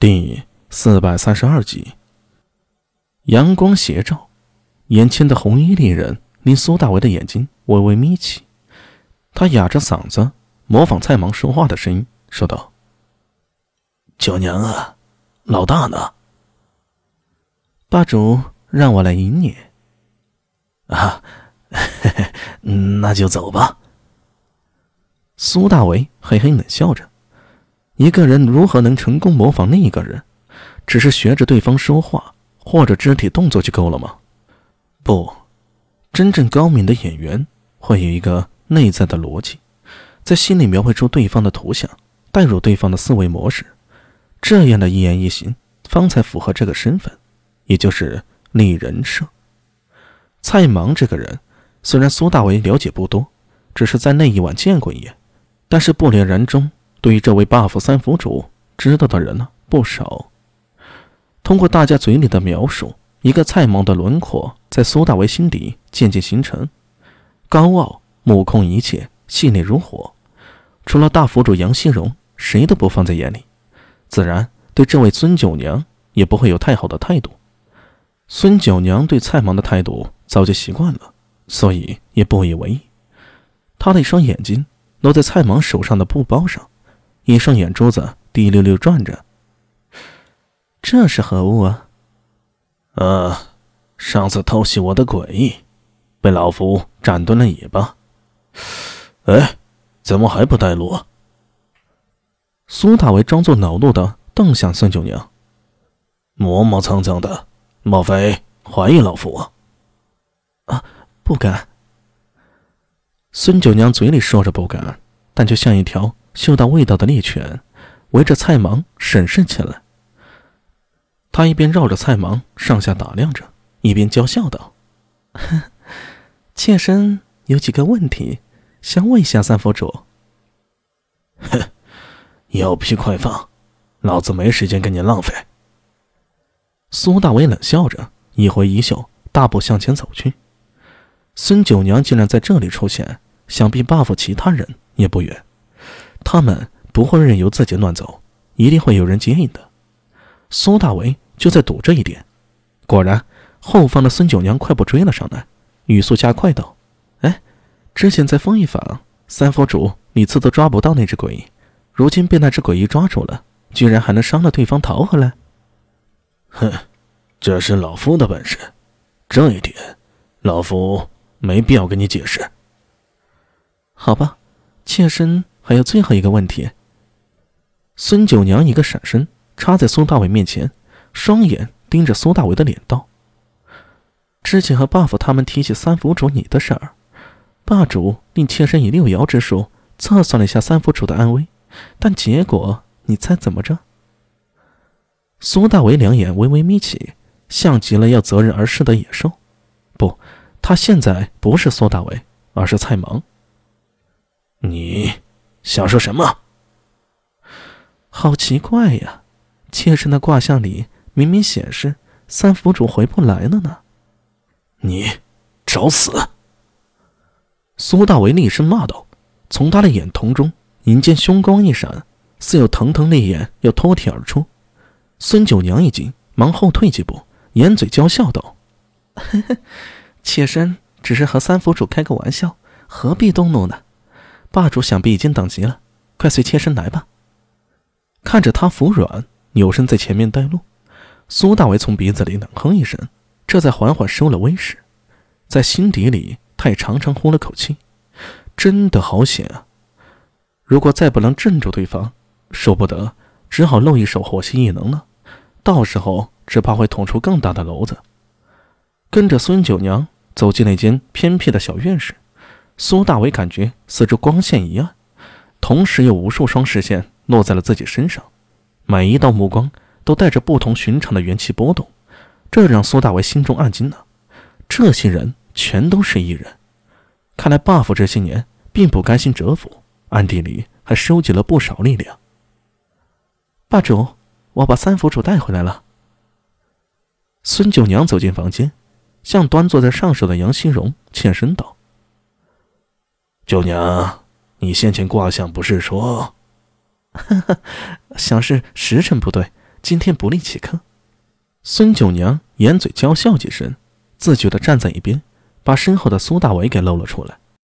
第四百三十二集。阳光斜照，眼前的红衣丽人令苏大为的眼睛微微眯起。他哑着嗓子模仿蔡芒说话的声音说道：“九娘啊，老大呢？霸主让我来迎你。啊，那就走吧。”苏大为嘿嘿冷笑着。一个人如何能成功模仿另一个人？只是学着对方说话或者肢体动作就够了吗？不，真正高明的演员会有一个内在的逻辑，在心里描绘出对方的图像，带入对方的思维模式，这样的一言一行方才符合这个身份，也就是立人设。蔡芒这个人，虽然苏大为了解不多，只是在那一晚见过一眼，但是不了然中。对于这位 buff 三府主，知道的人呢不少。通过大家嘴里的描述，一个蔡芒的轮廓在苏大为心底渐渐形成：高傲、目空一切、细腻如火。除了大府主杨希荣，谁都不放在眼里，自然对这位孙九娘也不会有太好的态度。孙九娘对蔡芒的态度早就习惯了，所以也不以为意。她的一双眼睛落在蔡芒手上的布包上。一双眼珠子滴溜溜转着，这是何物啊？啊，上次偷袭我的鬼，被老夫斩断了尾巴。哎，怎么还不带路？苏大为装作恼怒的瞪向孙九娘，磨磨蹭蹭的，莫非怀疑老夫？啊，不敢。孙九娘嘴里说着不敢，但却像一条。嗅到味道的猎犬围着菜芒审视起来。他一边绕着菜芒上下打量着，一边娇笑道：“ 妾身有几个问题想问一下三佛主。”“哼，有屁快放，老子没时间跟你浪费。”苏大伟冷笑着，一挥衣袖，大步向前走去。孙九娘竟然在这里出现，想必 buff 其他人也不远。他们不会任由自己乱走，一定会有人接应的。苏大为就在赌这一点。果然，后方的孙九娘快步追了上来，语速加快道：“哎，之前在风一坊，三佛主每次都抓不到那只鬼，如今被那只鬼一抓住了，居然还能伤了对方逃回来。哼，这是老夫的本事，这一点，老夫没必要跟你解释。好吧，妾身。”还有最后一个问题。孙九娘一个闪身，插在苏大伟面前，双眼盯着苏大伟的脸道：“之前和 buff 他们提起三府主你的事儿，霸主令妾身以六爻之术测算了一下三府主的安危，但结果你猜怎么着？”苏大伟两眼微微眯起，像极了要择人而噬的野兽。不，他现在不是苏大伟，而是蔡芒。你。想说什么？好奇怪呀！妾身的卦象里明明显示三府主回不来了呢。你找死！苏大为厉声骂道，从他的眼瞳中银见凶光一闪，似有腾腾烈焰要脱体而出。孙九娘一惊，忙后退几步，掩嘴娇笑道：“呵呵，妾身只是和三府主开个玩笑，何必动怒呢？”霸主想必已经等急了，快随妾身来吧。看着他服软，扭身在前面带路。苏大为从鼻子里冷哼一声，这才缓缓收了威势，在心底里他也长长呼了口气。真的好险啊！如果再不能镇住对方，说不得只好露一手火系异能了，到时候只怕会捅出更大的篓子。跟着孙九娘走进那间偏僻的小院时。苏大伟感觉四周光线一暗，同时有无数双视线落在了自己身上，每一道目光都带着不同寻常的元气波动，这让苏大伟心中暗惊呢。这些人全都是异人，看来 buff 这些年并不甘心蛰伏，暗地里还收集了不少力量。霸主，我把三府主带回来了。孙九娘走进房间，向端坐在上首的杨新荣欠身道。九娘，你先前卦象不是说，想是时辰不对，今天不利请客。孙九娘掩嘴娇笑几声，自觉地站在一边，把身后的苏大伟给露了出来。